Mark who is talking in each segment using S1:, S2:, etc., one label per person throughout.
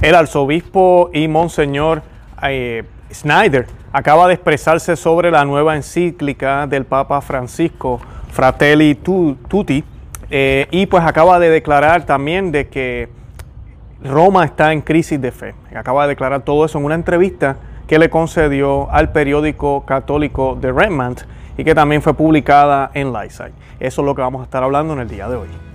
S1: El arzobispo y monseñor eh, Snyder acaba de expresarse sobre la nueva encíclica del Papa Francisco, Fratelli Tutti, eh, y pues acaba de declarar también de que Roma está en crisis de fe. Acaba de declarar todo eso en una entrevista que le concedió al periódico católico The Redmond y que también fue publicada en Lightside. Eso es lo que vamos a estar hablando en el día de hoy.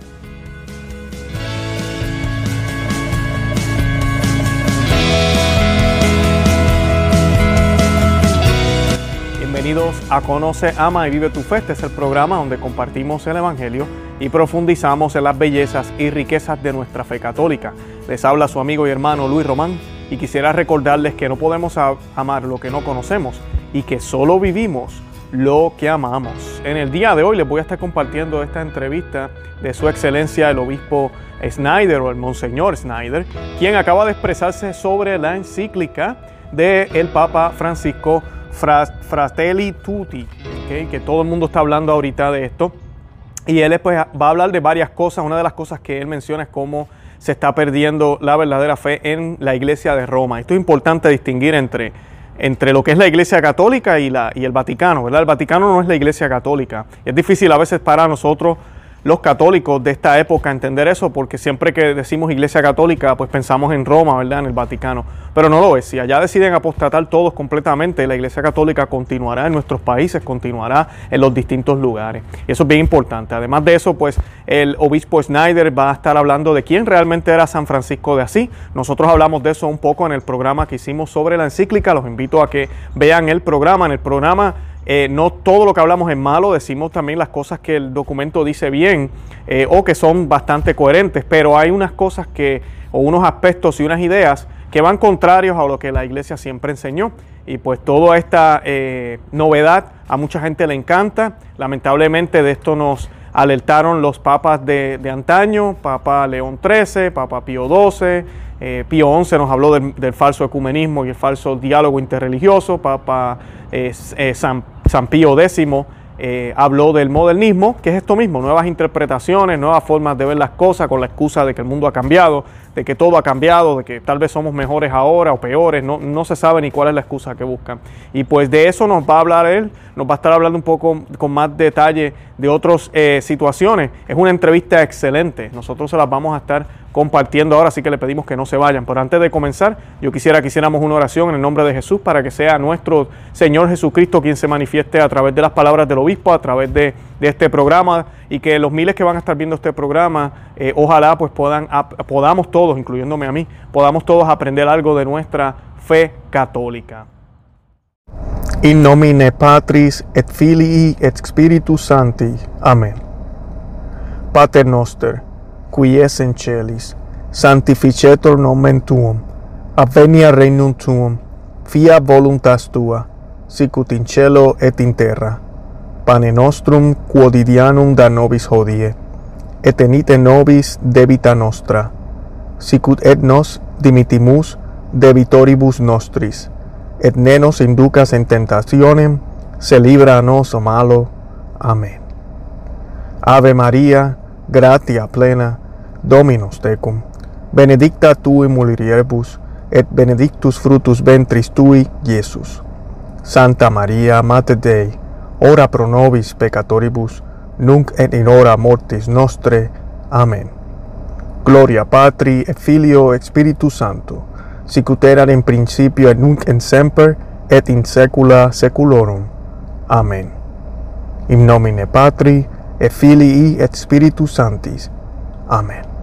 S1: Bienvenidos a Conoce, Ama y Vive tu Fe. Este es el programa donde compartimos el Evangelio y profundizamos en las bellezas y riquezas de nuestra fe católica. Les habla su amigo y hermano Luis Román y quisiera recordarles que no podemos amar lo que no conocemos y que solo vivimos lo que amamos. En el día de hoy les voy a estar compartiendo esta entrevista de su excelencia el obispo Snyder o el monseñor Snyder, quien acaba de expresarse sobre la encíclica del Papa Francisco Fratelli Tutti, que todo el mundo está hablando ahorita de esto. Y él pues, va a hablar de varias cosas. Una de las cosas que él menciona es cómo se está perdiendo la verdadera fe en la iglesia de Roma. Esto es importante distinguir entre, entre lo que es la iglesia católica y, la, y el Vaticano. ¿verdad? El Vaticano no es la iglesia católica. Es difícil a veces para nosotros los católicos de esta época entender eso, porque siempre que decimos Iglesia Católica, pues pensamos en Roma, ¿verdad? En el Vaticano. Pero no lo es. Si allá deciden apostatar todos completamente, la Iglesia Católica continuará en nuestros países, continuará en los distintos lugares. Y eso es bien importante. Además de eso, pues el obispo Snyder va a estar hablando de quién realmente era San Francisco de Asís. Nosotros hablamos de eso un poco en el programa que hicimos sobre la encíclica. Los invito a que vean el programa. En el programa eh, no todo lo que hablamos es malo, decimos también las cosas que el documento dice bien eh, o que son bastante coherentes, pero hay unas cosas que, o unos aspectos y unas ideas que van contrarios a lo que la iglesia siempre enseñó. Y pues toda esta eh, novedad a mucha gente le encanta. Lamentablemente de esto nos alertaron los papas de, antaño, Papa León XIII, Papa Pío XII, Pío XI nos habló del, falso ecumenismo y el falso diálogo interreligioso, Papa San San Pío X eh, habló del modernismo, que es esto mismo, nuevas interpretaciones, nuevas formas de ver las cosas con la excusa de que el mundo ha cambiado, de que todo ha cambiado, de que tal vez somos mejores ahora o peores, no, no se sabe ni cuál es la excusa que buscan. Y pues de eso nos va a hablar él, nos va a estar hablando un poco con más detalle de otras eh, situaciones. Es una entrevista excelente, nosotros se las vamos a estar compartiendo ahora, así que le pedimos que no se vayan. Pero antes de comenzar, yo quisiera que hiciéramos una oración en el nombre de Jesús para que sea nuestro Señor Jesucristo quien se manifieste a través de las palabras del obispo, a través de, este programa y que los miles que van a estar viendo este programa, eh, ojalá pues puedan, podamos todos, incluyéndome a mí, podamos todos aprender algo de nuestra fe católica. In nomine Patris et Filii et Spiritus Sancti. Amén. Pater noster qui es in celis, sanctificetur nomen tuum, avenia regnum tuum, fia voluntas tua, sicut in cielo et in terra. Pane nostrum quotidianum da nobis hodie, et enite nobis debita nostra, sicut et nos dimitimus debitoribus nostris, et ne nos inducas in tentationem, se libra a nos o malo. Amen. Ave Maria, gratia plena, Dominus tecum. Benedicta tu in mulieribus, et benedictus fructus ventris tui, Iesus. Santa Maria, Mater Dei, ora pro nobis peccatoribus, nunc et in hora mortis nostre. Amen. Gloria Patri et Filio et Spiritus Sancto, sicut erat in principio et nunc et semper et in saecula saeculorum. Amen. In nomine Patri et Filii et Spiritus Sanctis. Amen.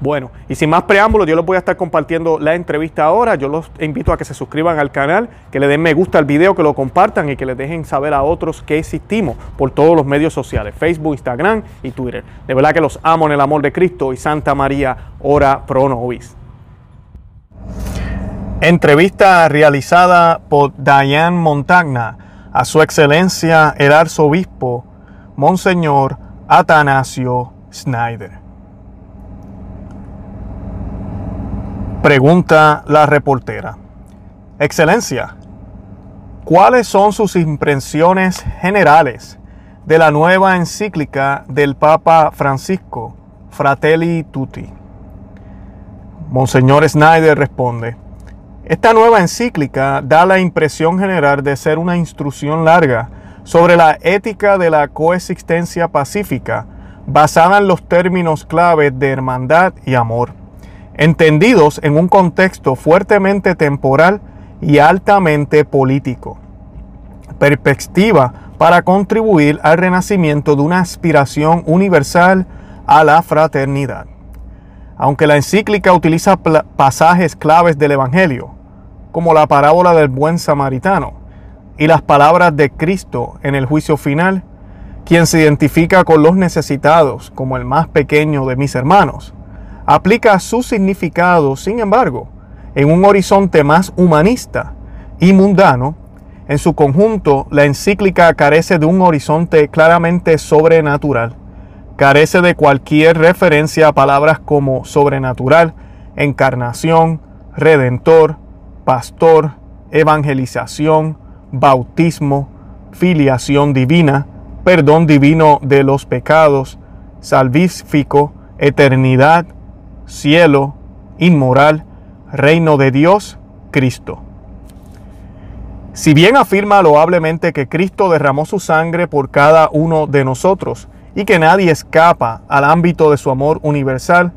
S1: Bueno, y sin más preámbulos, yo les voy a estar compartiendo la entrevista ahora. Yo los invito a que se suscriban al canal, que le den me gusta al video, que lo compartan y que les dejen saber a otros que existimos por todos los medios sociales, Facebook, Instagram y Twitter. De verdad que los amo en el amor de Cristo y Santa María, ora pro nobis. Entrevista realizada por Diane Montagna a su excelencia el arzobispo Monseñor Atanasio Snyder. Pregunta la reportera. Excelencia, ¿cuáles son sus impresiones generales de la nueva encíclica del Papa Francisco, Fratelli Tutti? Monseñor Snyder responde, esta nueva encíclica da la impresión general de ser una instrucción larga sobre la ética de la coexistencia pacífica basada en los términos claves de hermandad y amor, entendidos en un contexto fuertemente temporal y altamente político. Perspectiva para contribuir al renacimiento de una aspiración universal a la fraternidad. Aunque la encíclica utiliza pasajes claves del Evangelio, como la parábola del buen samaritano y las palabras de Cristo en el juicio final, quien se identifica con los necesitados como el más pequeño de mis hermanos, aplica su significado, sin embargo, en un horizonte más humanista y mundano. En su conjunto, la encíclica carece de un horizonte claramente sobrenatural. Carece de cualquier referencia a palabras como sobrenatural, encarnación, redentor, pastor, evangelización, bautismo, filiación divina, perdón divino de los pecados, salvífico, eternidad, cielo, inmoral, reino de Dios, Cristo. Si bien afirma loablemente que Cristo derramó su sangre por cada uno de nosotros y que nadie escapa al ámbito de su amor universal,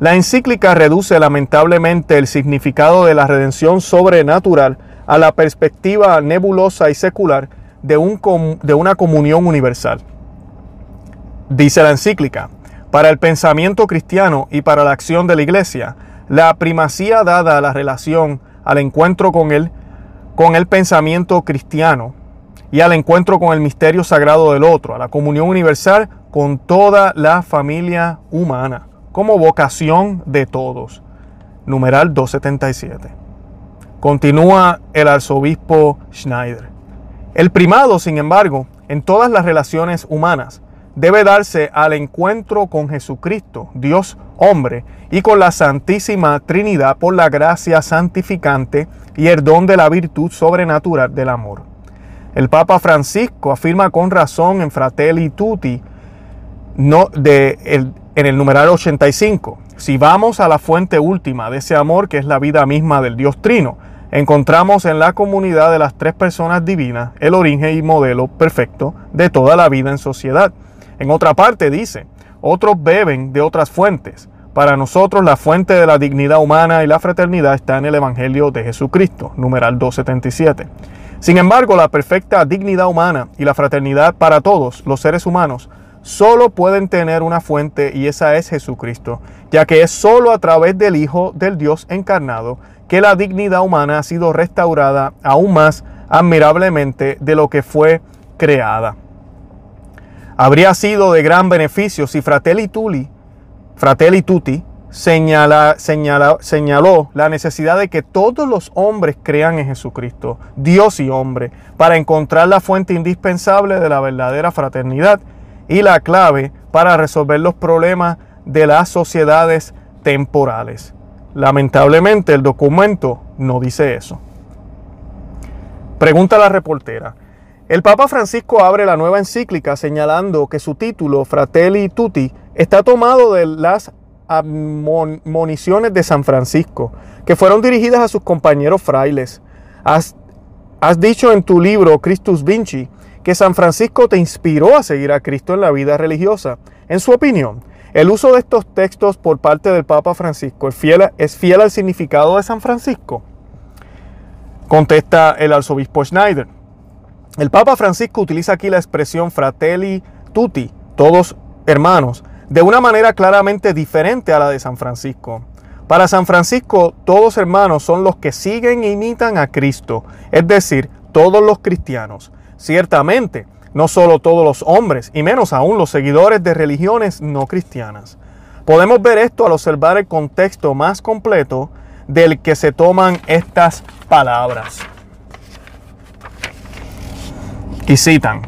S1: la encíclica reduce lamentablemente el significado de la redención sobrenatural a la perspectiva nebulosa y secular de, un de una comunión universal. Dice la encíclica, para el pensamiento cristiano y para la acción de la Iglesia, la primacía dada a la relación, al encuentro con él, con el pensamiento cristiano y al encuentro con el misterio sagrado del otro, a la comunión universal con toda la familia humana, como vocación de todos. Numeral 277. Continúa el arzobispo Schneider. El primado, sin embargo, en todas las relaciones humanas, debe darse al encuentro con Jesucristo, Dios hombre, y con la Santísima Trinidad por la gracia santificante y el don de la virtud sobrenatural del amor. El Papa Francisco afirma con razón en Fratelli Tutti no, de en el numeral 85, si vamos a la fuente última de ese amor que es la vida misma del Dios Trino, encontramos en la comunidad de las tres personas divinas el origen y modelo perfecto de toda la vida en sociedad. En otra parte dice, otros beben de otras fuentes. Para nosotros la fuente de la dignidad humana y la fraternidad está en el Evangelio de Jesucristo, numeral 277. Sin embargo, la perfecta dignidad humana y la fraternidad para todos los seres humanos solo pueden tener una fuente y esa es Jesucristo, ya que es solo a través del Hijo del Dios encarnado que la dignidad humana ha sido restaurada aún más admirablemente de lo que fue creada. Habría sido de gran beneficio si Fratelli, Tuli, Fratelli Tutti señaló la necesidad de que todos los hombres crean en Jesucristo, Dios y hombre, para encontrar la fuente indispensable de la verdadera fraternidad y la clave para resolver los problemas de las sociedades temporales. Lamentablemente el documento no dice eso. Pregunta la reportera. El Papa Francisco abre la nueva encíclica señalando que su título, Fratelli Tutti, está tomado de las admoniciones de San Francisco, que fueron dirigidas a sus compañeros frailes. Has, dicho en tu libro Christus Vinci que San Francisco te inspiró a seguir a Cristo en la vida religiosa. En su opinión, el uso de estos textos por parte del Papa Francisco es fiel, es fiel al significado de San Francisco. Contesta el arzobispo Schneider. El Papa Francisco utiliza aquí la expresión fratelli tutti, todos hermanos, de una manera claramente diferente a la de San Francisco. Para San Francisco, todos hermanos son los que siguen e imitan a Cristo, es decir, todos los cristianos. Ciertamente, no solo todos los hombres, y menos aún los seguidores de religiones no cristianas. Podemos ver esto al observar el contexto más completo del que se toman estas palabras. Y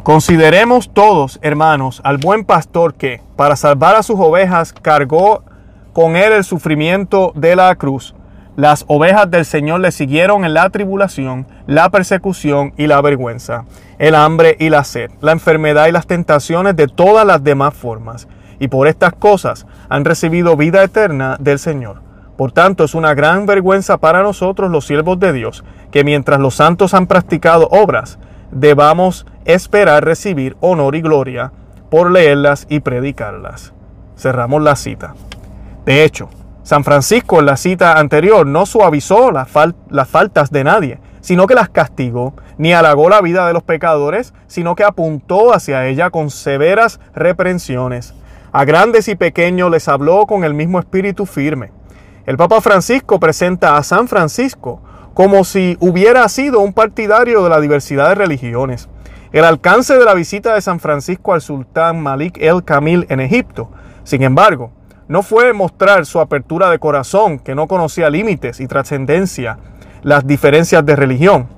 S1: consideremos todos, hermanos, al buen pastor que, para salvar a sus ovejas, cargó con él el sufrimiento de la cruz. Las ovejas del Señor le siguieron en la tribulación, la persecución y la vergüenza, el hambre y la sed, la enfermedad y las tentaciones de todas las demás formas. Y por estas cosas han recibido vida eterna del Señor. Por tanto, es una gran vergüenza para nosotros los siervos de Dios, que mientras los santos han practicado obras, debamos esperar recibir honor y gloria por leerlas y predicarlas. Cerramos la cita. De hecho, San Francisco en la cita anterior no suavizó las, las faltas de nadie, sino que las castigó, ni halagó la vida de los pecadores, sino que apuntó hacia ella con severas reprensiones. A grandes y pequeños les habló con el mismo espíritu firme. El Papa Francisco presenta a San Francisco como si hubiera sido un partidario de la diversidad de religiones. El alcance de la visita de San Francisco al sultán Malik el Kamil en Egipto, sin embargo, no fue mostrar su apertura de corazón, que no conocía límites y trascendencia, las diferencias de religión.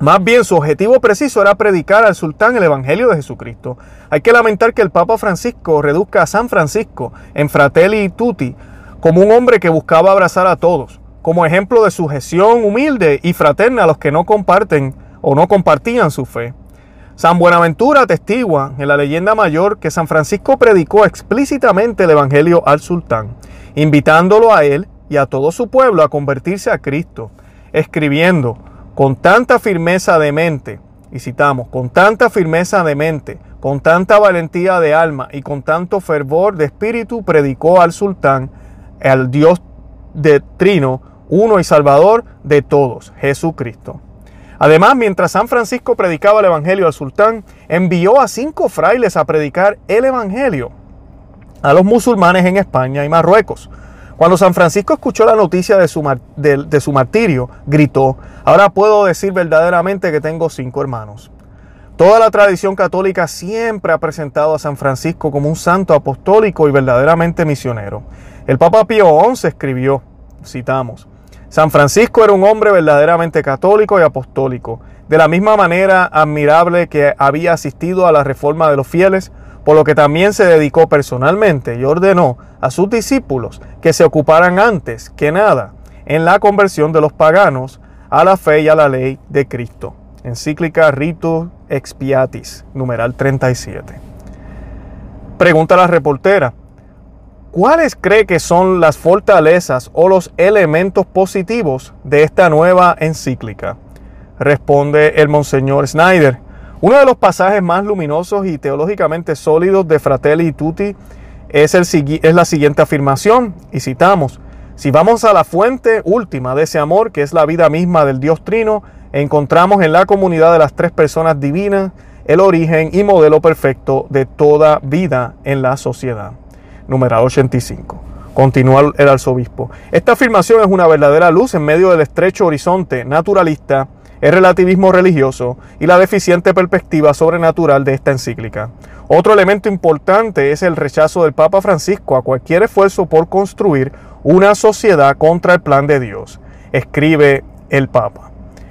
S1: Más bien su objetivo preciso era predicar al sultán el Evangelio de Jesucristo. Hay que lamentar que el Papa Francisco reduzca a San Francisco en Fratelli Tutti como un hombre que buscaba abrazar a todos, como ejemplo de sujeción humilde y fraterna a los que no comparten o no compartían su fe. San Buenaventura atestigua en la leyenda mayor que San Francisco predicó explícitamente el Evangelio al sultán, invitándolo a él y a todo su pueblo a convertirse a Cristo, escribiendo, con tanta firmeza de mente, y citamos, con tanta firmeza de mente, con tanta valentía de alma y con tanto fervor de espíritu, predicó al sultán, al Dios de Trino, uno y salvador de todos, Jesucristo. Además, mientras San Francisco predicaba el Evangelio al sultán, envió a cinco frailes a predicar el Evangelio a los musulmanes en España y Marruecos, cuando San Francisco escuchó la noticia de su, de, su, martirio, gritó, ahora puedo decir verdaderamente que tengo cinco hermanos. Toda la tradición católica siempre ha presentado a San Francisco como un santo apostólico y verdaderamente misionero. El Papa Pío XI escribió, citamos, San Francisco era un hombre verdaderamente católico y apostólico, de la misma manera admirable que había asistido a la reforma de los fieles, por lo que también se dedicó personalmente y ordenó a sus discípulos que se ocuparan antes que nada en la conversión de los paganos a la fe y a la ley de Cristo. Encíclica Rito Expiatis, numeral 37. Pregunta la reportera, ¿cuáles cree que son las fortalezas o los elementos positivos de esta nueva encíclica? Responde el Monseñor Snyder, uno de los pasajes más luminosos y teológicamente sólidos de Fratelli Tutti es, la siguiente afirmación, y citamos, si vamos a la fuente última de ese amor, que es la vida misma del Dios Trino, encontramos en la comunidad de las tres personas divinas el origen y modelo perfecto de toda vida en la sociedad. Número 85. Continúa el arzobispo. Esta afirmación es una verdadera luz en medio del estrecho horizonte naturalista el relativismo religioso y la deficiente perspectiva sobrenatural de esta encíclica. Otro elemento importante es el rechazo del Papa Francisco a cualquier esfuerzo por construir una sociedad contra el plan de Dios, escribe el Papa.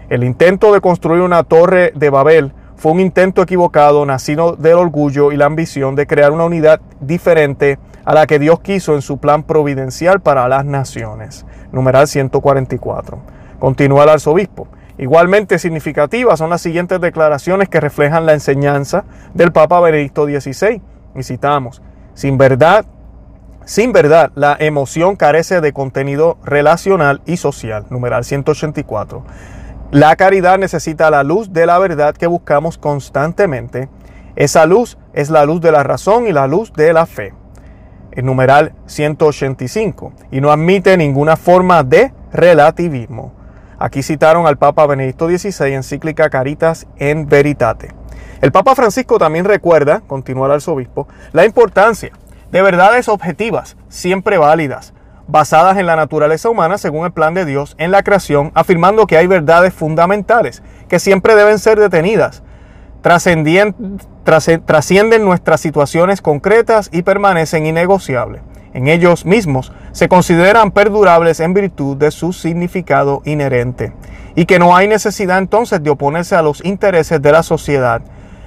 S1: El intento de construir una torre de Babel fue un intento equivocado, nacido del orgullo y la ambición de crear una unidad diferente a la que Dios quiso en su plan providencial para las naciones. Numeral 144. Continúa el arzobispo. Igualmente significativas son las siguientes declaraciones que reflejan la enseñanza del Papa Benedicto XVI. Y citamos, sin verdad, sin verdad, la emoción carece de contenido relacional y social. Numeral 184. La caridad necesita la luz de la verdad que buscamos constantemente. Esa luz es la luz de la razón y la luz de la fe. El numeral 185. Y no admite ninguna forma de relativismo. Aquí citaron al Papa Benedicto XVI, encíclica Caritas en Veritate. El Papa Francisco también recuerda, continúa el arzobispo, la importancia de verdades objetivas, siempre válidas, basadas en la naturaleza humana según el plan de Dios en la creación, afirmando que hay verdades fundamentales que siempre deben ser detenidas, trascienden nuestras situaciones concretas y permanecen innegociables en ellos mismos se consideran perdurables en virtud de su significado inherente, y que no hay necesidad entonces de oponerse a los intereses de la sociedad,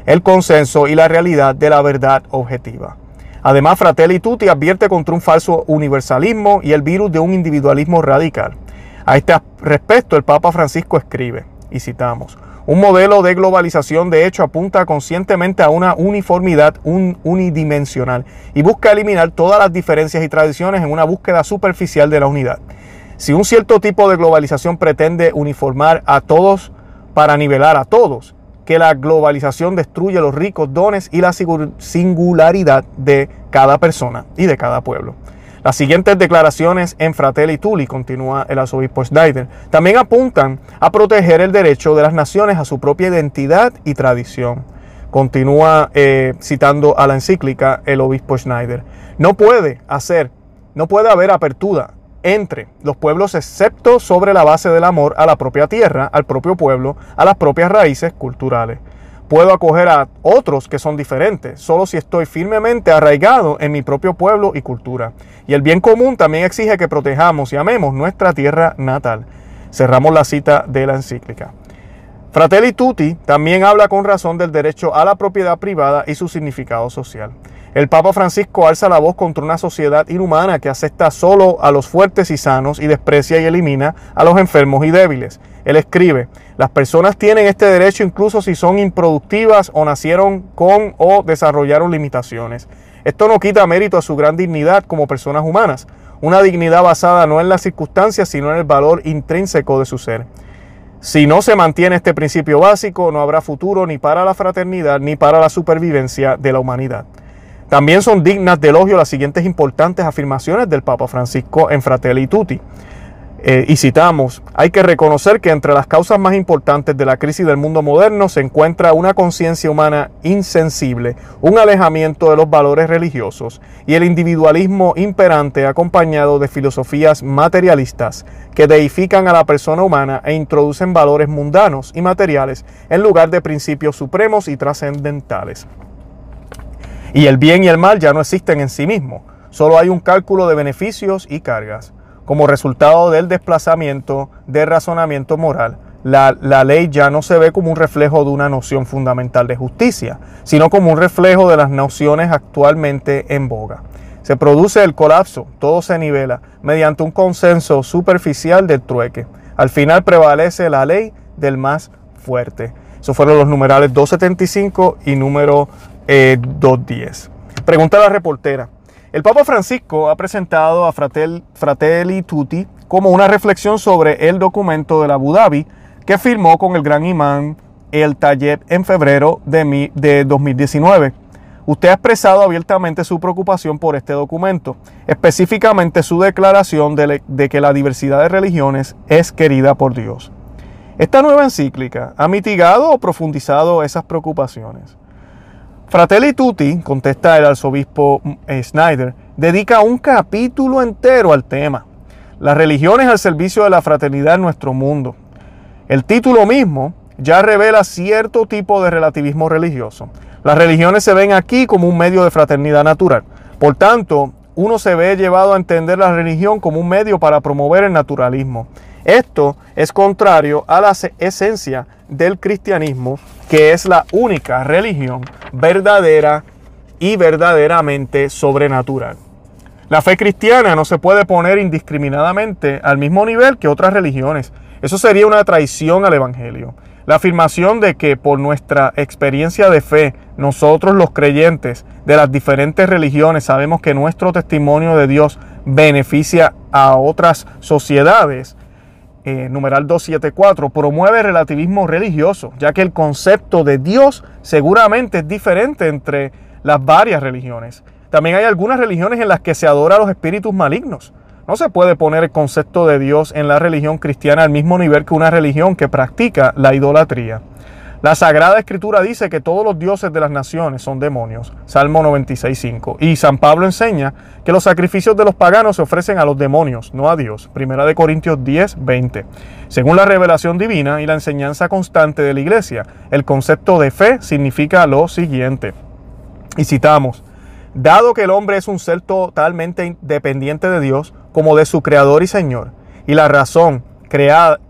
S1: el consenso y la realidad de la verdad objetiva. Además, Fratelli Tutti advierte contra un falso universalismo y el virus de un individualismo radical. A este respecto, el Papa Francisco escribe, y citamos, Un modelo de globalización de hecho apunta conscientemente a una uniformidad unidimensional y busca eliminar todas las diferencias y tradiciones en una búsqueda superficial de la unidad. Si un cierto tipo de globalización pretende uniformar a todos para nivelar a todos, que la globalización destruye los ricos dones y la singularidad de cada persona y de cada pueblo. Las siguientes declaraciones en Fratelli Tuli, continúa el arzobispo Schneider, también apuntan a proteger el derecho de las naciones a su propia identidad y tradición. Continúa eh, citando a la encíclica el obispo Schneider. No puede hacer, no puede haber apertura entre los pueblos excepto sobre la base del amor a la propia tierra, al propio pueblo, a las propias raíces culturales puedo acoger a otros que son diferentes, solo si estoy firmemente arraigado en mi propio pueblo y cultura. Y el bien común también exige que protejamos y amemos nuestra tierra natal. Cerramos la cita de la encíclica. Fratelli Tutti también habla con razón del derecho a la propiedad privada y su significado social. El Papa Francisco alza la voz contra una sociedad inhumana que acepta solo a los fuertes y sanos y desprecia y elimina a los enfermos y débiles. Él escribe, las personas tienen este derecho incluso si son improductivas o nacieron con o desarrollaron limitaciones. Esto no quita mérito a su gran dignidad como personas humanas, una dignidad basada no en las circunstancias, sino en el valor intrínseco de su ser. Si no se mantiene este principio básico, no habrá futuro ni para la fraternidad ni para la supervivencia de la humanidad. También son dignas de elogio las siguientes importantes afirmaciones del Papa Francisco en Fratelli Tutti. Eh, y citamos, hay que reconocer que entre las causas más importantes de la crisis del mundo moderno se encuentra una conciencia humana insensible, un alejamiento de los valores religiosos y el individualismo imperante acompañado de filosofías materialistas que deifican a la persona humana e introducen valores mundanos y materiales en lugar de principios supremos y trascendentales. Y el bien y el mal ya no existen en sí mismos, solo hay un cálculo de beneficios y cargas. Como resultado del desplazamiento de razonamiento moral, la, la, ley ya no se ve como un reflejo de una noción fundamental de justicia, sino como un reflejo de las nociones actualmente en boga. Se produce el colapso, todo se nivela mediante un consenso superficial del trueque. Al final prevalece la ley del más fuerte. Esos fueron los numerales 275 y número 2.10. Pregunta a la reportera. El Papa Francisco ha presentado a Fratelli Tutti como una reflexión sobre el documento de Abu Dhabi que firmó con el gran imán el Tayeb en febrero de, de 2019. Usted ha expresado abiertamente su preocupación por este documento, específicamente su declaración de, de que la diversidad de religiones es querida por Dios. Esta nueva encíclica ha mitigado o profundizado esas preocupaciones. Fratelli Tutti, contesta el arzobispo eh, Snyder, dedica un capítulo entero al tema. Las religiones al servicio de la fraternidad en nuestro mundo. El título mismo ya revela cierto tipo de relativismo religioso. Las religiones se ven aquí como un medio de fraternidad natural. Por tanto, uno se ve llevado a entender la religión como un medio para promover el naturalismo. Esto es contrario a la esencia del cristianismo, que es la única religión verdadera y verdaderamente sobrenatural. La fe cristiana no se puede poner indiscriminadamente al mismo nivel que otras religiones. Eso sería una traición al Evangelio. La afirmación de que por nuestra experiencia de fe, nosotros los creyentes de las diferentes religiones sabemos que nuestro testimonio de Dios beneficia a otras sociedades, eh, numeral 274, promueve relativismo religioso, ya que el concepto de Dios seguramente es diferente entre las varias religiones. También hay algunas religiones en las que se adora a los espíritus malignos. No se puede poner el concepto de Dios en la religión cristiana al mismo nivel que una religión que practica la idolatría. La Sagrada Escritura dice que todos los dioses de las naciones son demonios, Salmo 96.5. Y San Pablo enseña que los sacrificios de los paganos se ofrecen a los demonios, no a Dios, Primera de Corintios 10.20. Según la revelación divina y la enseñanza constante de la iglesia, el concepto de fe significa lo siguiente. Y citamos, dado que el hombre es un ser totalmente dependiente de Dios como de su creador y Señor, y la razón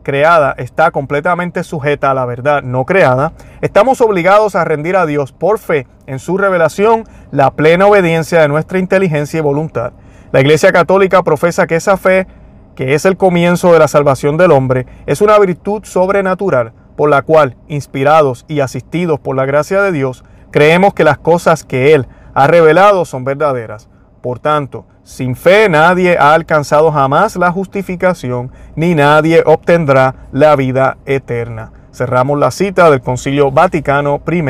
S1: creada, está completamente sujeta a la verdad no creada, estamos obligados a rendir a Dios por fe en su revelación la plena obediencia de nuestra inteligencia y voluntad. La Iglesia Católica profesa que esa fe, que es el comienzo de la salvación del hombre, es una virtud sobrenatural, por la cual, inspirados y asistidos por la gracia de Dios, creemos que las cosas que Él ha revelado son verdaderas. Por tanto, sin fe nadie ha alcanzado jamás la justificación, ni nadie obtendrá la vida eterna. Cerramos la cita del Concilio Vaticano I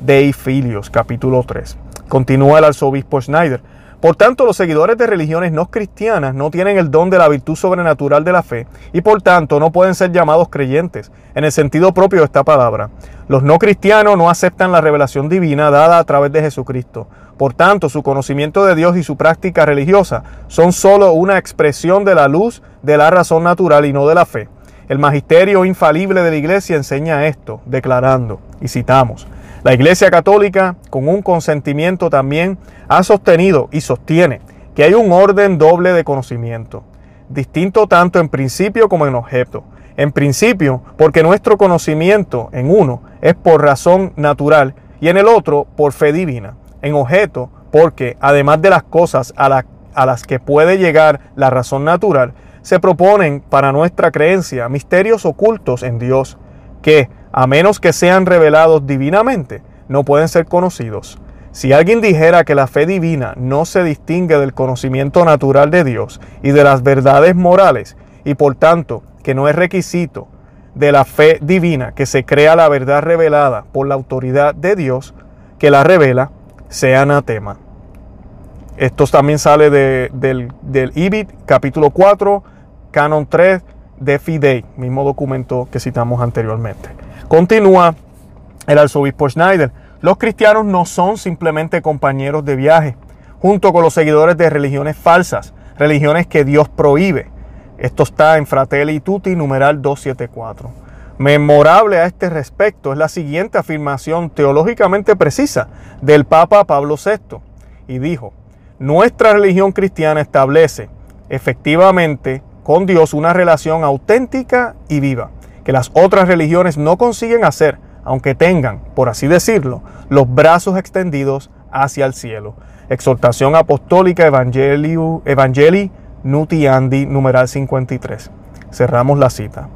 S1: de Filios, capítulo 3. Continúa el arzobispo Schneider. Por tanto, los seguidores de religiones no cristianas no tienen el don de la virtud sobrenatural de la fe y por tanto no pueden ser llamados creyentes en el sentido propio de esta palabra. Los no cristianos no aceptan la revelación divina dada a través de Jesucristo. Por tanto, su conocimiento de Dios y su práctica religiosa son sólo una expresión de la luz de la razón natural y no de la fe. El magisterio infalible de la Iglesia enseña esto, declarando, y citamos, la Iglesia Católica, con un consentimiento también, ha sostenido y sostiene que hay un orden doble de conocimiento, distinto tanto en principio como en objeto. En principio, porque nuestro conocimiento en uno es por razón natural y en el otro por fe divina. En objeto, porque además de las cosas a, a las que puede llegar la razón natural, se proponen para nuestra creencia misterios ocultos en Dios, que, a menos que sean revelados divinamente, no pueden ser conocidos. Si alguien dijera que la fe divina no se distingue del conocimiento natural de Dios y de las verdades morales, y por tanto que no es requisito de la fe divina que se crea la verdad revelada por la autoridad de Dios que la revela, sea anatema. Esto también sale del, del IBIT capítulo 4, canon 3 de Fidei, mismo documento que citamos anteriormente. Continúa el arzobispo Schneider. Los cristianos no son simplemente compañeros de viaje, junto con los seguidores de religiones falsas, religiones que Dios prohíbe. Esto está en Fratelli Tutti, numeral 274. Memorable a este respecto es la siguiente afirmación teológicamente precisa del Papa Pablo VI. Y dijo, nuestra religión cristiana establece efectivamente con Dios una relación auténtica y viva que las otras religiones no consiguen hacer, aunque tengan, por así decirlo, los brazos extendidos hacia el cielo. Exhortación Apostólica Evangelii Nutiandi, numeral 53. Cerramos la cita.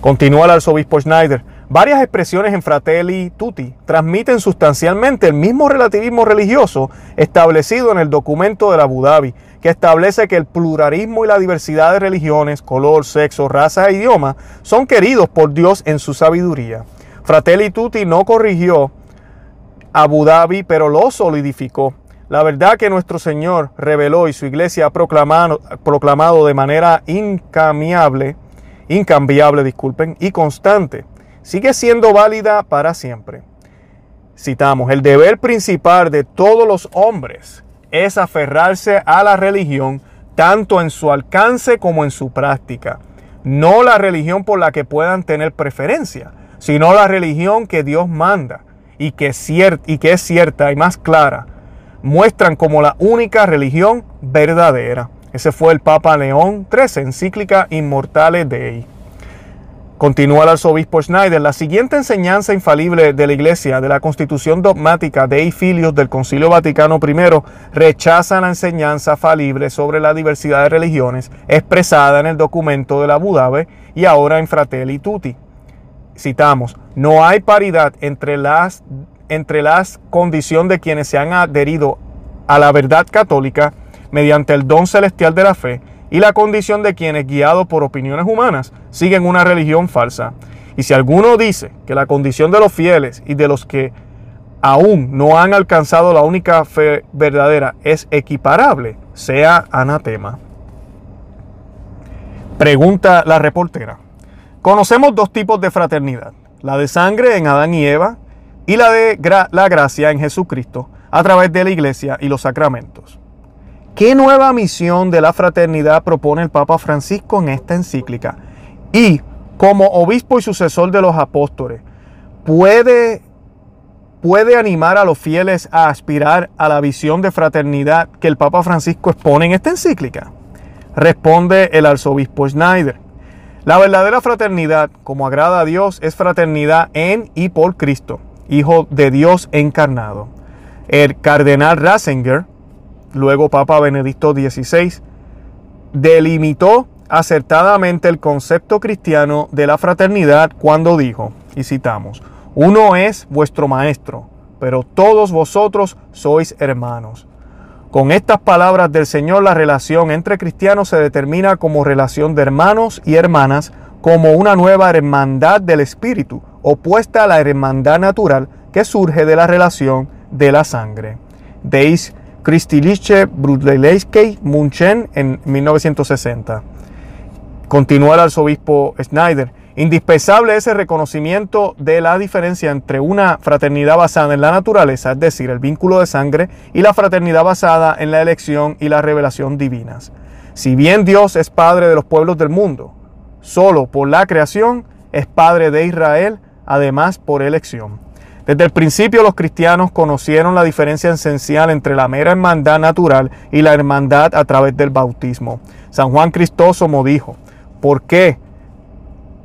S1: Continúa el arzobispo Schneider. Varias expresiones en Fratelli Tutti transmiten sustancialmente el mismo relativismo religioso establecido en el documento de Abu Dhabi que establece que el pluralismo y la diversidad de religiones, color, sexo, raza e idioma son queridos por Dios en su sabiduría. Fratelli Tutti no corrigió Abu Dhabi, pero lo solidificó. La verdad que nuestro Señor reveló y su iglesia ha proclamado, proclamado de manera incambiable, incambiable, disculpen, y constante, sigue siendo válida para siempre. Citamos, el deber principal de todos los hombres es aferrarse a la religión tanto en su alcance como en su práctica. No la religión por la que puedan tener preferencia, sino la religión que Dios manda y que, y que es cierta y más clara. Muestran como la única religión verdadera. Ese fue el Papa León XIII, encíclica Immortale Dei. Continúa el arzobispo Schneider. La siguiente enseñanza infalible de la Iglesia de la Constitución dogmática de Filios del Concilio Vaticano I rechaza la enseñanza falible sobre la diversidad de religiones expresada en el documento de la Budabe y ahora en Fratelli Tutti. Citamos, no hay paridad entre las, entre las condición de quienes se han adherido a la verdad católica mediante el don celestial de la fe y la condición de quienes, guiados por opiniones humanas, siguen una religión falsa. Y si alguno dice que la condición de los fieles y de los que aún no han alcanzado la única fe verdadera es equiparable, sea anatema. Pregunta la reportera. Conocemos dos tipos de fraternidad, la de sangre en Adán y Eva y la de la gracia en Jesucristo a través de la iglesia y los sacramentos. ¿Qué nueva misión de la fraternidad propone el Papa Francisco en esta encíclica? Y como obispo y sucesor de los apóstoles, ¿puede, puede animar a los fieles a aspirar a la visión de fraternidad que el Papa Francisco expone en esta encíclica? Responde el arzobispo Schneider. La verdadera fraternidad, como agrada a Dios, es fraternidad en y por Cristo, Hijo de Dios encarnado. El cardenal Ratzinger luego Papa Benedicto XVI, delimitó acertadamente el concepto cristiano de la fraternidad cuando dijo, y citamos, uno es vuestro maestro, pero todos vosotros sois hermanos. Con estas palabras del Señor, la relación entre cristianos se determina como relación de hermanos y hermanas, como una nueva hermandad del Espíritu, opuesta a la hermandad natural que surge de la relación de la sangre. Deis Christiliche Brudleiske Munchen en 1960. Continúa el arzobispo Schneider. Indispensable es el reconocimiento de la diferencia entre una fraternidad basada en la naturaleza, es decir, el vínculo de sangre, y la fraternidad basada en la elección y la revelación divinas. Si bien Dios es Padre de los pueblos del mundo, solo por la creación es Padre de Israel, además por elección. Desde el principio los cristianos conocieron la diferencia esencial entre la mera hermandad natural y la hermandad a través del bautismo. San Juan Cristóstomo dijo, ¿por qué?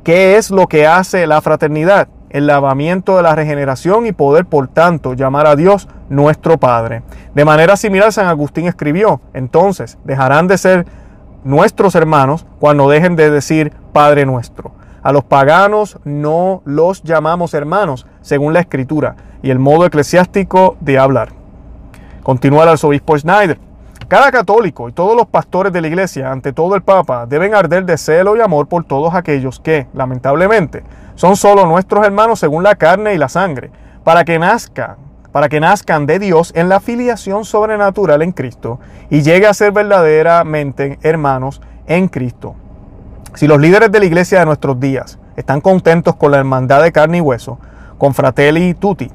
S1: ¿Qué es lo que hace la fraternidad? El lavamiento de la regeneración y poder, por tanto, llamar a Dios nuestro Padre. De manera similar, San Agustín escribió, entonces dejarán de ser nuestros hermanos cuando dejen de decir Padre nuestro. A los paganos no los llamamos hermanos, según la escritura y el modo eclesiástico de hablar. Continúa el arzobispo Schneider. Cada católico y todos los pastores de la iglesia, ante todo el Papa, deben arder de celo y amor por todos aquellos que, lamentablemente, son solo nuestros hermanos según la carne y la sangre, para que nazcan, para que nazcan de Dios en la filiación sobrenatural en Cristo y llegue a ser verdaderamente hermanos en Cristo. Si los líderes de la iglesia de nuestros días están contentos con la hermandad de carne y hueso, con fratelli tutti,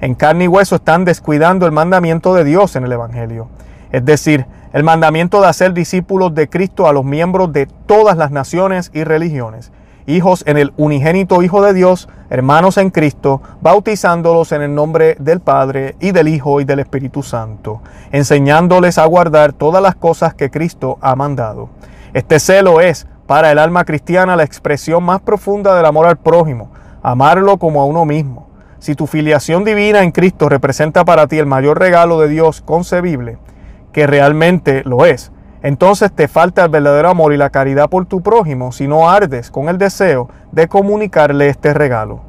S1: en carne y hueso están descuidando el mandamiento de Dios en el Evangelio es decir, el mandamiento de hacer discípulos de Cristo a los miembros de todas las naciones y religiones, hijos en el unigénito Hijo de Dios, hermanos en Cristo, bautizándolos en el nombre del Padre y del Hijo y del Espíritu Santo, enseñándoles a guardar todas las cosas que Cristo ha mandado. Este celo es, para el alma cristiana, la expresión más profunda del amor al prójimo, amarlo como a uno mismo. Si tu filiación divina en Cristo representa para ti el mayor regalo de Dios concebible, que realmente lo es. Entonces te falta el verdadero amor y la caridad por tu prójimo si no ardes con el deseo de comunicarle este regalo.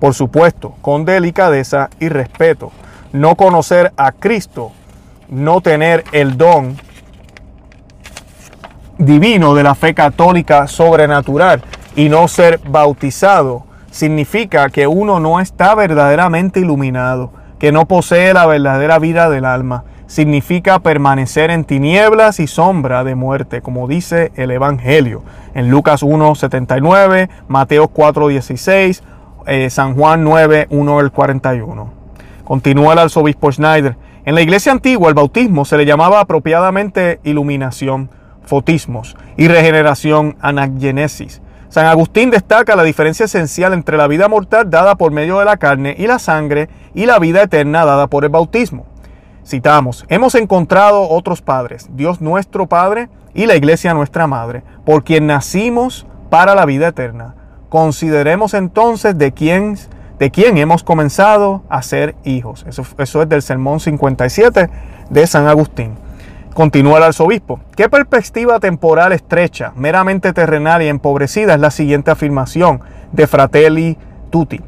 S1: Por supuesto, con delicadeza y respeto. No conocer a Cristo, no tener el don divino de la fe católica sobrenatural y no ser bautizado significa que uno no está verdaderamente iluminado, que no posee la verdadera vida del alma significa permanecer en tinieblas y sombra de muerte, como dice el Evangelio en Lucas 1.79, Mateo 4.16, eh, San Juan 9.1 el 41. Continúa el arzobispo Schneider. En la iglesia antigua el bautismo se le llamaba apropiadamente iluminación, fotismos y regeneración, anaggenesis. San Agustín destaca la diferencia esencial entre la vida mortal dada por medio de la carne y la sangre y la vida eterna dada por el bautismo. Citamos, hemos encontrado otros padres, Dios nuestro Padre y la Iglesia nuestra Madre, por quien nacimos para la vida eterna. Consideremos entonces de quién, de quién hemos comenzado a ser hijos. Eso, eso es del Sermón 57 de San Agustín. Continúa el arzobispo. ¿Qué perspectiva temporal estrecha, meramente terrenal y empobrecida es la siguiente afirmación de Fratelli Tutti?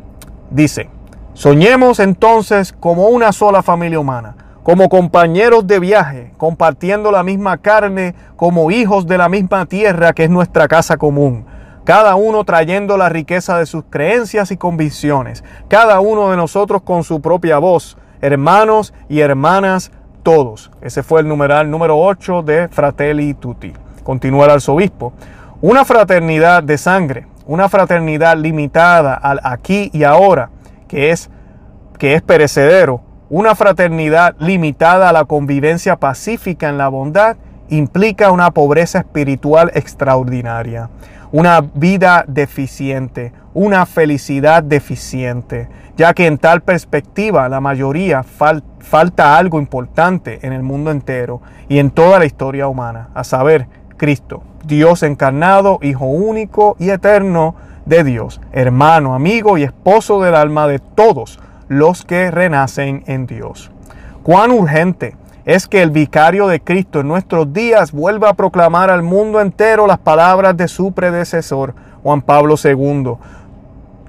S1: Dice, soñemos entonces como una sola familia humana como compañeros de viaje, compartiendo la misma carne, como hijos de la misma tierra que es nuestra casa común. Cada uno trayendo la riqueza de sus creencias y convicciones. Cada uno de nosotros con su propia voz. Hermanos y hermanas todos. Ese fue el numeral número 8 de Fratelli Tutti. Continúa el arzobispo. Una fraternidad de sangre, una fraternidad limitada al aquí y ahora, que es, que es perecedero, una fraternidad limitada a la convivencia pacífica en la bondad implica una pobreza espiritual extraordinaria, una vida deficiente, una felicidad deficiente, ya que en tal perspectiva la mayoría falta algo importante en el mundo entero y en toda la historia humana, a saber, Cristo, Dios encarnado, Hijo único y eterno de Dios, hermano, amigo y esposo del alma de todos los que renacen en Dios. Cuán urgente es que el vicario de Cristo en nuestros días vuelva a proclamar al mundo entero las palabras de su predecesor, Juan Pablo II.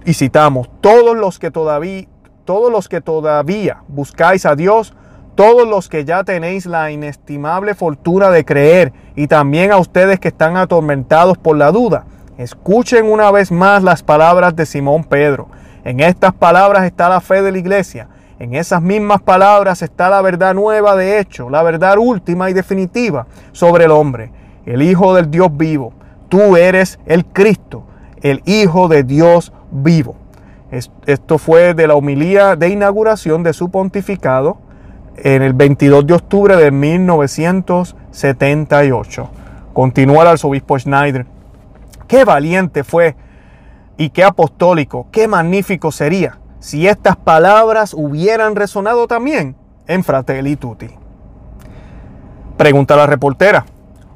S1: Y citamos, todos los que todavía, todos los que todavía buscáis a Dios, todos los que ya tenéis la inestimable fortuna de creer y también a ustedes que están atormentados por la duda, escuchen una vez más las palabras de Simón Pedro. En estas palabras está la fe de la iglesia. En esas mismas palabras está la verdad nueva de hecho, la verdad última y definitiva sobre el hombre, el Hijo del Dios vivo. Tú eres el Cristo, el Hijo de Dios vivo. Esto fue de la homilía de inauguración de su pontificado en el 22 de octubre de 1978. Continúa el arzobispo Schneider. Qué valiente fue y qué apostólico, qué magnífico sería si estas palabras hubieran resonado también en Fratelli Tutti. Pregunta la reportera.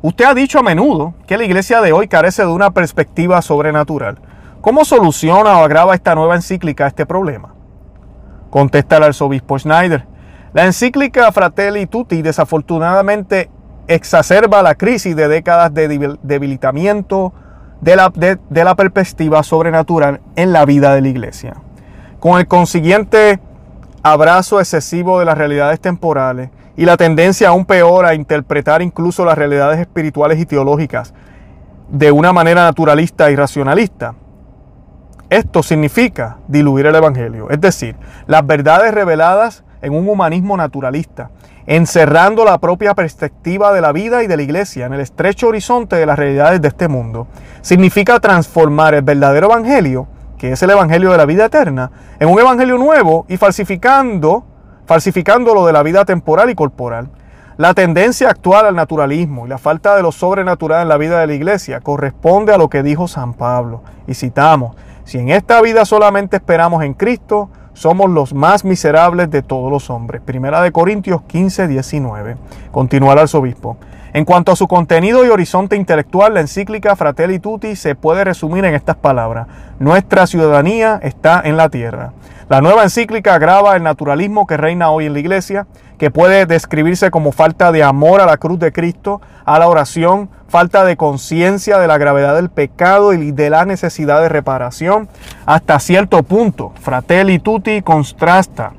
S1: Usted ha dicho a menudo que la iglesia de hoy carece de una perspectiva sobrenatural. ¿Cómo soluciona o agrava esta nueva encíclica este problema? Contesta el arzobispo Schneider. La encíclica Fratelli Tutti desafortunadamente exacerba la crisis de décadas de debilitamiento de la, de perspectiva sobrenatural en la vida de la iglesia, con el consiguiente abrazo excesivo de las realidades temporales y la tendencia aún peor a interpretar incluso las realidades espirituales y teológicas de una manera naturalista y racionalista. Esto significa diluir el Evangelio, es decir, las verdades reveladas en un humanismo naturalista, encerrando la propia perspectiva de la vida y de la iglesia en el estrecho horizonte de las realidades de este mundo. Significa transformar el verdadero evangelio, que es el evangelio de la vida eterna, en un evangelio nuevo y falsificando, falsificando lo de la vida temporal y corporal. La tendencia actual al naturalismo y la falta de lo sobrenatural en la vida de la iglesia corresponde a lo que dijo San Pablo. Y citamos, si en esta vida solamente esperamos en Cristo, somos los más miserables de todos los hombres. Primera de Corintios 15, 19. Continúa el arzobispo. En cuanto a su contenido y horizonte intelectual, la encíclica Fratelli Tutti se puede resumir en estas palabras. Nuestra ciudadanía está en la tierra. La nueva encíclica agrava el naturalismo que reina hoy en la iglesia, que puede describirse como falta de amor a la cruz de Cristo, a la oración, falta de conciencia de la gravedad del pecado y de la necesidad de reparación. Hasta cierto punto, Fratelli Tutti contrasta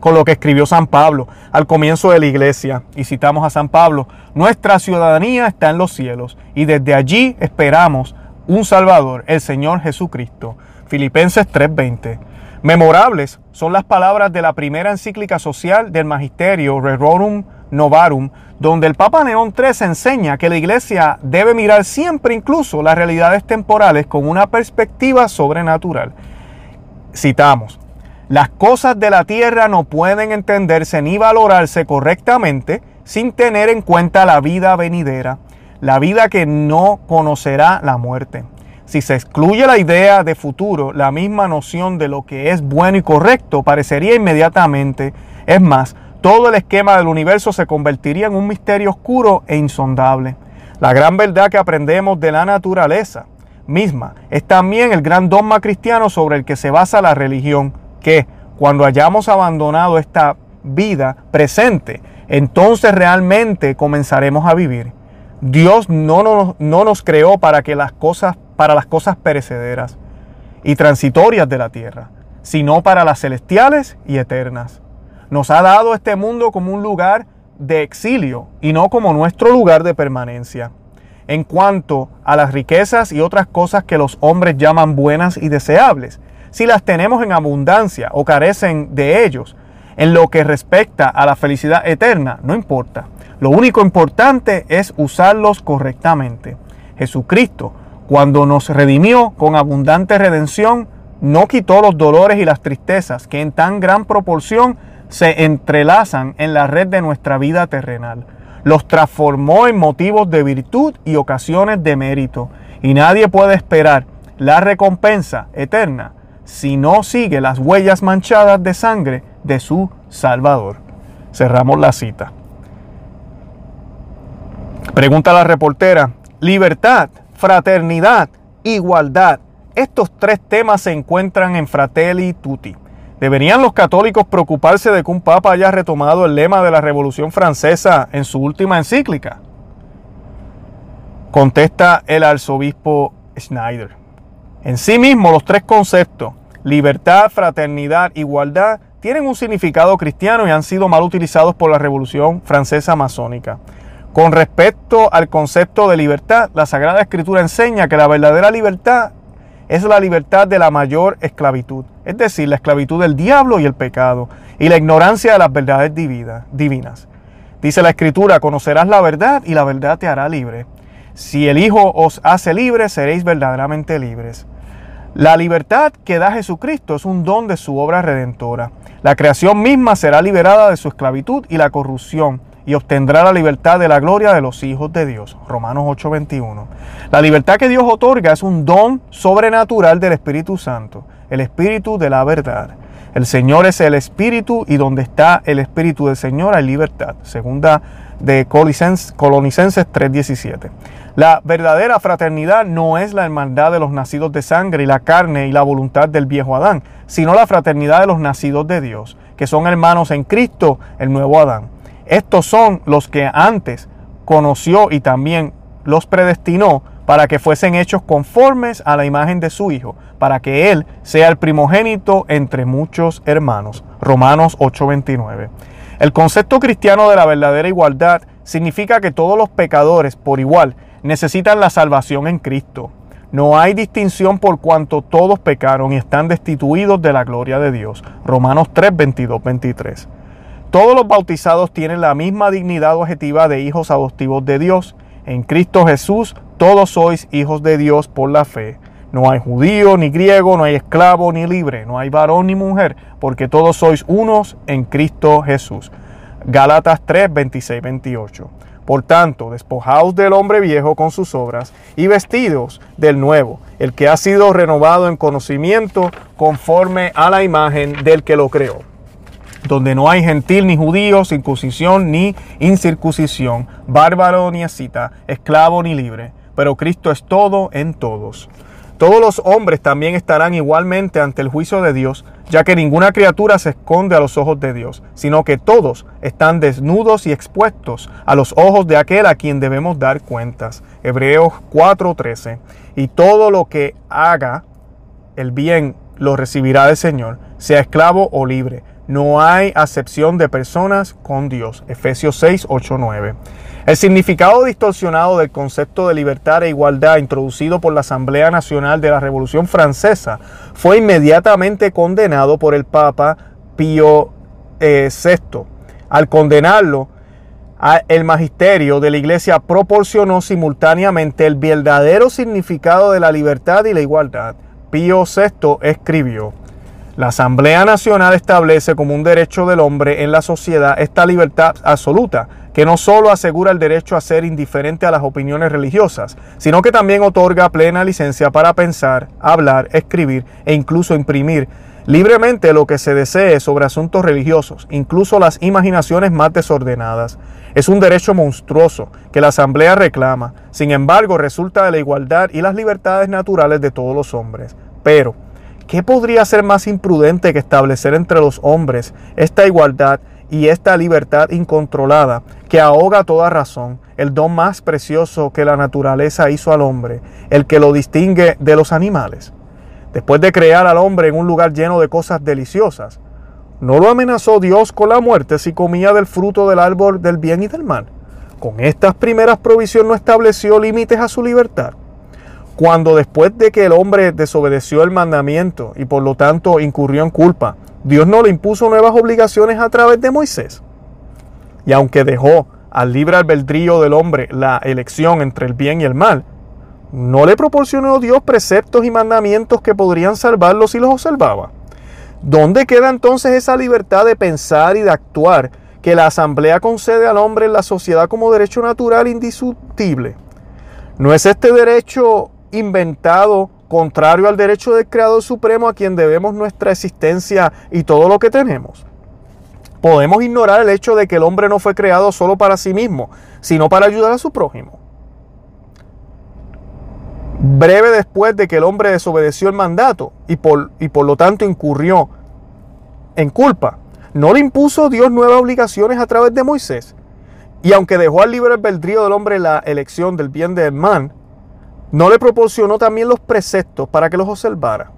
S1: con lo que escribió San Pablo al comienzo de la iglesia. Y citamos a San Pablo, nuestra ciudadanía está en los cielos y desde allí esperamos un Salvador, el Señor Jesucristo. Filipenses 3:20. Memorables son las palabras de la primera encíclica social del Magisterio Rerorum Novarum, donde el Papa León III enseña que la Iglesia debe mirar siempre incluso las realidades temporales con una perspectiva sobrenatural. Citamos, las cosas de la tierra no pueden entenderse ni valorarse correctamente sin tener en cuenta la vida venidera, la vida que no conocerá la muerte. Si se excluye la idea de futuro, la misma noción de lo que es bueno y correcto parecería inmediatamente. Es más, todo el esquema del universo se convertiría en un misterio oscuro e insondable. La gran verdad que aprendemos de la naturaleza misma es también el gran dogma cristiano sobre el que se basa la religión, que cuando hayamos abandonado esta vida presente, entonces realmente comenzaremos a vivir. Dios no nos, no nos creó para que las cosas para las cosas perecederas y transitorias de la tierra, sino para las celestiales y eternas. Nos ha dado este mundo como un lugar de exilio y no como nuestro lugar de permanencia. En cuanto a las riquezas y otras cosas que los hombres llaman buenas y deseables, si las tenemos en abundancia o carecen de ellos, en lo que respecta a la felicidad eterna, no importa. Lo único importante es usarlos correctamente. Jesucristo cuando nos redimió con abundante redención, no quitó los dolores y las tristezas que en tan gran proporción se entrelazan en la red de nuestra vida terrenal. Los transformó en motivos de virtud y ocasiones de mérito. Y nadie puede esperar la recompensa eterna si no sigue las huellas manchadas de sangre de su Salvador. Cerramos la cita. Pregunta la reportera, libertad fraternidad, igualdad. Estos tres temas se encuentran en Fratelli Tutti. ¿Deberían los católicos preocuparse de que un papa haya retomado el lema de la Revolución Francesa en su última encíclica? Contesta el arzobispo Schneider. En sí mismo, los tres conceptos, libertad, fraternidad, igualdad, tienen un significado cristiano y han sido mal utilizados por la Revolución Francesa Masónica. Con respecto al concepto de libertad, la Sagrada Escritura enseña que la verdadera libertad es la libertad de la mayor esclavitud, es decir, la esclavitud del diablo y el pecado, y la ignorancia de las verdades divinas. Dice la Escritura, conocerás la verdad y la verdad te hará libre. Si el Hijo os hace libre, seréis verdaderamente libres. La libertad que da Jesucristo es un don de su obra redentora. La creación misma será liberada de su esclavitud y la corrupción y obtendrá la libertad de la gloria de los hijos de Dios. Romanos 8:21. La libertad que Dios otorga es un don sobrenatural del Espíritu Santo, el Espíritu de la verdad. El Señor es el Espíritu y donde está el Espíritu del Señor hay libertad. Segunda de Colonicenses 3:17. La verdadera fraternidad no es la hermandad de los nacidos de sangre y la carne y la voluntad del viejo Adán, sino la fraternidad de los nacidos de Dios, que son hermanos en Cristo, el nuevo Adán. Estos son los que antes conoció y también los predestinó para que fuesen hechos conformes a la imagen de su Hijo, para que Él sea el primogénito entre muchos hermanos. Romanos 8:29. El concepto cristiano de la verdadera igualdad significa que todos los pecadores por igual necesitan la salvación en Cristo. No hay distinción por cuanto todos pecaron y están destituidos de la gloria de Dios. Romanos 3, 22, 23. Todos los bautizados tienen la misma dignidad objetiva de hijos adoptivos de Dios. En Cristo Jesús todos sois hijos de Dios por la fe. No hay judío ni griego, no hay esclavo ni libre, no hay varón ni mujer, porque todos sois unos en Cristo Jesús. Gálatas 3, 26, 28. Por tanto, despojaos del hombre viejo con sus obras y vestidos del nuevo, el que ha sido renovado en conocimiento conforme a la imagen del que lo creó. Donde no hay gentil ni judío, circuncisión ni incircuncisión, bárbaro ni ascita, esclavo ni libre, pero Cristo es todo en todos. Todos los hombres también estarán igualmente ante el juicio de Dios, ya que ninguna criatura se esconde a los ojos de Dios, sino que todos están desnudos y expuestos a los ojos de aquel a quien debemos dar cuentas. Hebreos 4:13. Y todo lo que haga el bien lo recibirá del Señor, sea esclavo o libre. No hay acepción de personas con Dios. Efesios 6, 8, 9. El significado distorsionado del concepto de libertad e igualdad introducido por la Asamblea Nacional de la Revolución Francesa fue inmediatamente condenado por el Papa Pío VI. Eh, Al condenarlo, el magisterio de la Iglesia proporcionó simultáneamente el verdadero significado de la libertad y la igualdad. Pío VI escribió, la Asamblea Nacional establece como un derecho del hombre en la sociedad esta libertad absoluta, que no solo asegura el derecho a ser indiferente a las opiniones religiosas, sino que también otorga plena licencia para pensar, hablar, escribir e incluso imprimir libremente lo que se desee sobre asuntos religiosos, incluso las imaginaciones más desordenadas. Es un derecho monstruoso que la Asamblea reclama, sin embargo resulta de la igualdad y las libertades naturales de todos los hombres. Pero, ¿Qué podría ser más imprudente que establecer entre los hombres esta igualdad y esta libertad incontrolada que ahoga toda razón, el don más precioso que la naturaleza hizo al hombre, el que lo distingue de los animales? Después de crear al hombre en un lugar lleno de cosas deliciosas, ¿no lo amenazó Dios con la muerte si comía del fruto del árbol del bien y del mal? Con estas primeras provisiones no estableció límites a su libertad. Cuando después de que el hombre desobedeció el mandamiento y por lo tanto incurrió en culpa, Dios no le impuso nuevas obligaciones a través de Moisés. Y aunque dejó al libre albedrío del hombre la elección entre el bien y el mal, no le proporcionó Dios preceptos y mandamientos que podrían salvarlo si los observaba. ¿Dónde queda entonces esa libertad de pensar y de actuar que la asamblea concede al hombre en la sociedad como derecho natural indiscutible? ¿No es este derecho inventado contrario al derecho del Creador Supremo a quien debemos nuestra existencia y todo lo que tenemos. Podemos ignorar el hecho de que el hombre no fue creado solo para sí mismo, sino para ayudar a su prójimo. Breve después de que el hombre desobedeció el mandato y por, y por lo tanto incurrió en culpa, no le impuso Dios nuevas obligaciones a través de Moisés. Y aunque dejó al libre albedrío del hombre la elección del bien del mal, ¿No le proporcionó también los preceptos para que los observara?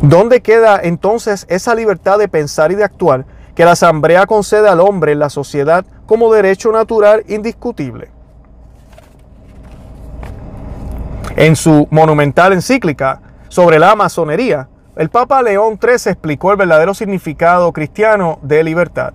S1: ¿Dónde queda entonces esa libertad de pensar y de actuar que la Asamblea concede al hombre en la sociedad como derecho natural indiscutible? En su monumental encíclica sobre la masonería, el Papa León XIII explicó el verdadero significado cristiano de libertad.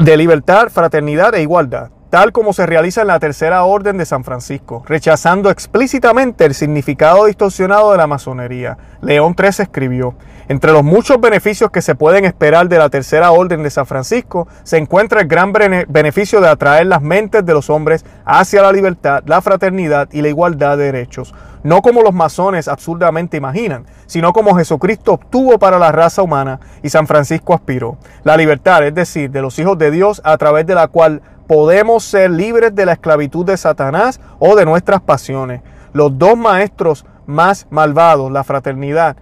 S1: De libertad, fraternidad e igualdad tal como se realiza en la Tercera Orden de San Francisco, rechazando explícitamente el significado distorsionado de la masonería. León XIII escribió, entre los muchos beneficios que se pueden esperar de la Tercera Orden de San Francisco, se encuentra el gran beneficio de atraer las mentes de los hombres hacia la libertad, la fraternidad y la igualdad de derechos, no como los masones absurdamente imaginan, sino como Jesucristo obtuvo para la raza humana y San Francisco aspiró. La libertad, es decir, de los hijos de Dios a través de la cual podemos ser libres de la esclavitud de Satanás o de nuestras pasiones. Los dos maestros más malvados, la fraternidad,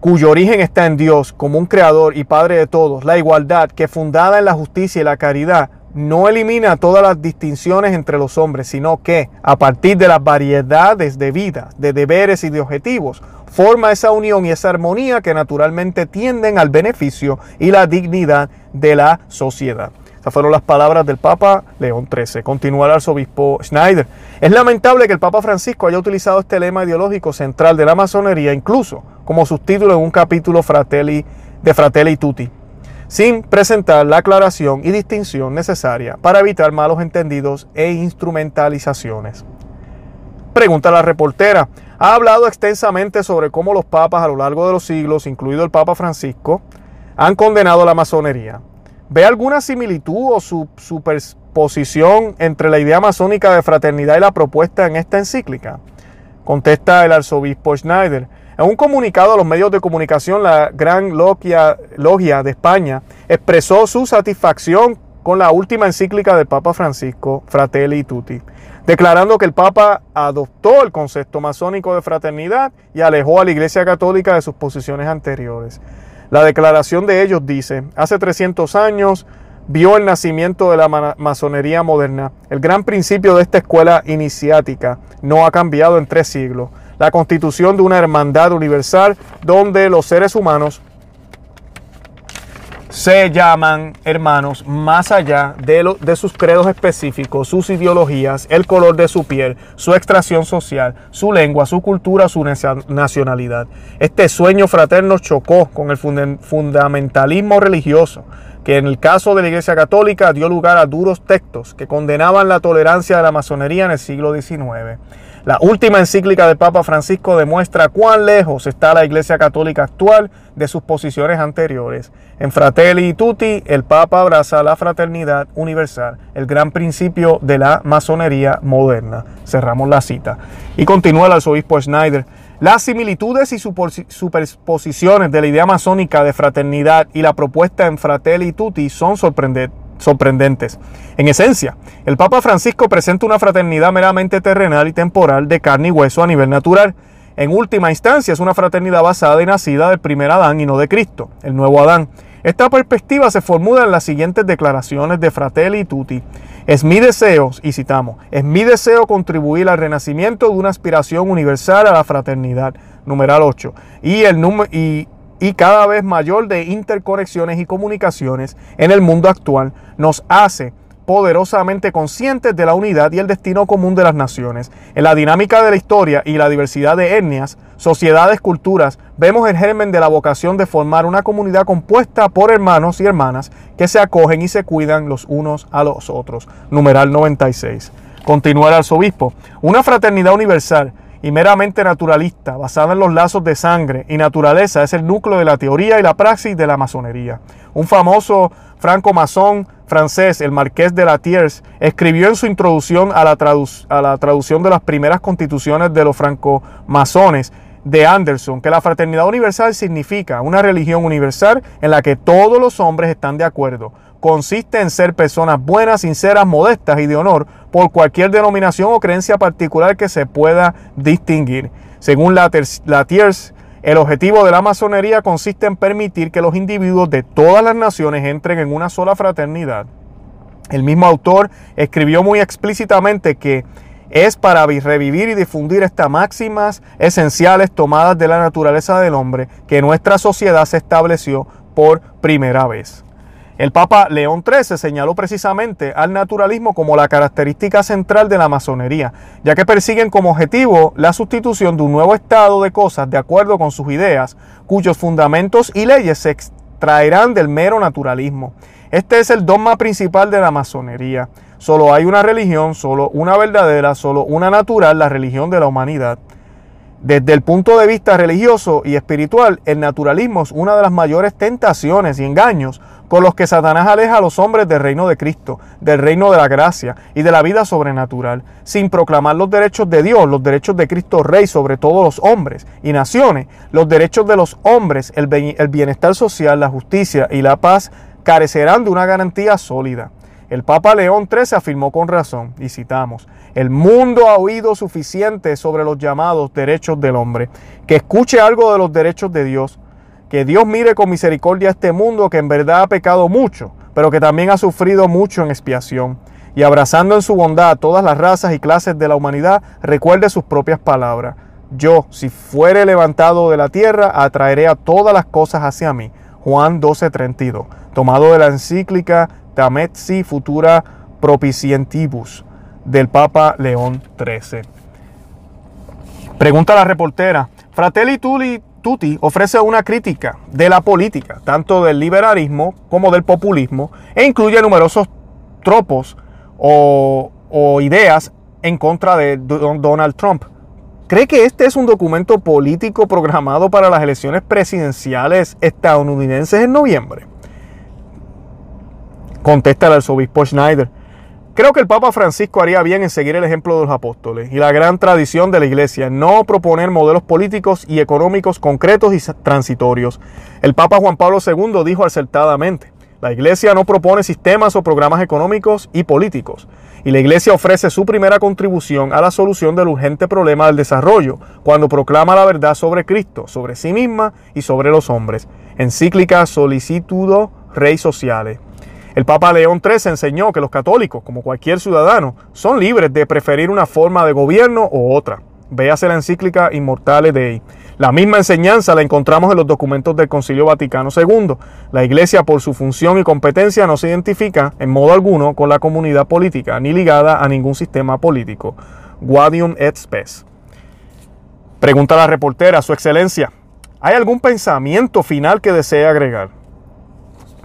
S1: cuyo origen está en Dios como un creador y padre de todos, la igualdad que fundada en la justicia y la caridad, no elimina todas las distinciones entre los hombres, sino que, a partir de las variedades de vida, de deberes y de objetivos, forma esa unión y esa armonía que naturalmente tienden al beneficio y la dignidad de la sociedad. Esas fueron las palabras del Papa León XIII. Continúa el arzobispo Schneider. Es lamentable que el Papa Francisco haya utilizado este lema ideológico central de la masonería, incluso como subtítulo en un capítulo Fratelli, de Fratelli Tutti, sin presentar la aclaración y distinción necesaria para evitar malos entendidos e instrumentalizaciones. Pregunta la reportera. Ha hablado extensamente sobre cómo los papas a lo largo de los siglos, incluido el Papa Francisco, han condenado la masonería. ¿Ve alguna similitud o su, superposición entre la idea masónica de fraternidad y la propuesta en esta encíclica? Contesta el arzobispo Schneider. En un comunicado a los medios de comunicación, la Gran Logia, Logia de España expresó su satisfacción con la última encíclica del Papa Francisco, Fratelli Tutti, declarando que el Papa adoptó el concepto masónico de fraternidad y alejó a la Iglesia Católica de sus posiciones anteriores. La declaración de ellos dice, hace 300 años vio el nacimiento de la masonería moderna. El gran principio de esta escuela iniciática no ha cambiado en tres siglos. La constitución de una hermandad universal donde los seres humanos se llaman hermanos más allá de, sus credos específicos, sus ideologías, el color de su piel, su extracción social, su lengua, su cultura, su nacionalidad. Este sueño fraterno chocó con el fundamentalismo religioso, que en el caso de la Iglesia Católica dio lugar a duros textos que condenaban la tolerancia de la masonería en el siglo XIX. La última encíclica del Papa Francisco demuestra cuán lejos está la Iglesia Católica actual de sus posiciones anteriores. En Fratelli Tutti, el Papa abraza la fraternidad universal, el gran principio de la masonería moderna. Cerramos la cita. Y continúa el arzobispo Schneider. Las similitudes y superposiciones de la idea masónica de fraternidad y la propuesta en Fratelli Tutti son sorprendentes sorprendentes. En esencia, el Papa Francisco presenta una fraternidad meramente terrenal y temporal de carne y hueso a nivel natural. En última instancia, es una fraternidad basada y nacida del primer Adán y no de Cristo, el nuevo Adán. Esta perspectiva se formula en las siguientes declaraciones de Fratelli Tutti. Es mi deseo, y citamos, es mi deseo contribuir al renacimiento de una aspiración universal a la fraternidad, numeral 8, y, el y y cada vez mayor de interconexiones y comunicaciones en el mundo actual nos hace poderosamente conscientes de la unidad y el destino común de las naciones. En la dinámica de la historia y la diversidad de etnias, sociedades, culturas, vemos el germen de la vocación de formar una comunidad compuesta por hermanos y hermanas que se acogen y se cuidan los unos a los otros. Numeral 96. Continúa el arzobispo. Una fraternidad universal y meramente naturalista, basada en los lazos de sangre y naturaleza, es el núcleo de la teoría y la praxis de la masonería. Un famoso franco-masón francés, el marqués de Latiers, escribió en su introducción a la, a la traducción de las primeras constituciones de los franco-masones de Anderson que la fraternidad universal significa una religión universal en la que todos los hombres están de acuerdo, consiste en ser personas buenas, sinceras, modestas y de honor por cualquier denominación o creencia particular que se pueda distinguir. Según la, Tiers, El objetivo de la masonería consiste en permitir que los individuos de todas las naciones entren en una sola fraternidad. El mismo autor escribió muy explícitamente que es para revivir y difundir estas máximas esenciales tomadas de la naturaleza del hombre que nuestra sociedad se estableció por primera vez. El Papa León XIII señaló precisamente al naturalismo como la característica central de la masonería, ya que persiguen como objetivo la sustitución de un nuevo estado de cosas de acuerdo con sus ideas, cuyos fundamentos y leyes se extraerán del mero naturalismo. Este es el dogma principal de la masonería. Solo hay una religión, solo una verdadera, solo una natural, la religión de la humanidad. Desde el punto de vista religioso y espiritual, el naturalismo es una de las mayores tentaciones y engaños con los que Satanás aleja a los hombres del reino de Cristo, del reino de la gracia y de la vida sobrenatural, sin proclamar los derechos de Dios, los derechos de Cristo Rey sobre todos los hombres y naciones, los derechos de los hombres, el bienestar social, la justicia y la paz carecerán de una garantía sólida. El Papa León XIII afirmó con razón, y citamos, el mundo ha oído suficiente sobre los llamados derechos del hombre, que escuche algo de los derechos de Dios, que Dios mire con misericordia a este mundo que en verdad ha pecado mucho, pero que también ha sufrido mucho en expiación, y abrazando en su bondad a todas las razas y clases de la humanidad, recuerde sus propias palabras. Yo, si fuere levantado de la tierra, atraeré a todas las cosas hacia mí. Juan 12:32, tomado de la encíclica Tametsi Futura Propicientibus del Papa León XIII. Pregunta la reportera. Fratelli Tutti ofrece una crítica de la política, tanto del liberalismo como del populismo, e incluye numerosos tropos o ideas en contra de Donald Trump. ¿Cree que este es un documento político programado para las elecciones presidenciales estadounidenses en noviembre? Contesta el arzobispo Schneider. Creo que el Papa Francisco haría bien en seguir el ejemplo de los apóstoles y la gran tradición de la Iglesia, no proponer modelos políticos y económicos concretos y transitorios. El Papa Juan Pablo II dijo acertadamente, la Iglesia no propone sistemas o programas económicos y políticos, y la Iglesia ofrece su primera contribución a la solución del urgente problema del desarrollo, cuando proclama la verdad sobre Cristo, sobre sí misma y sobre los hombres. Encíclica Solicitudo Rey Sociale. El Papa León XIII enseñó que los católicos, como cualquier ciudadano, son libres de preferir una forma de gobierno u otra. Véase la encíclica Immortale Dei. La misma enseñanza la encontramos en los documentos del Concilio Vaticano II. La Iglesia, por su función y competencia, no se identifica en modo alguno con la comunidad política, ni ligada a ningún sistema político. Guadium et spes. Pregunta la reportera, Su Excelencia, ¿hay algún pensamiento final que desee agregar?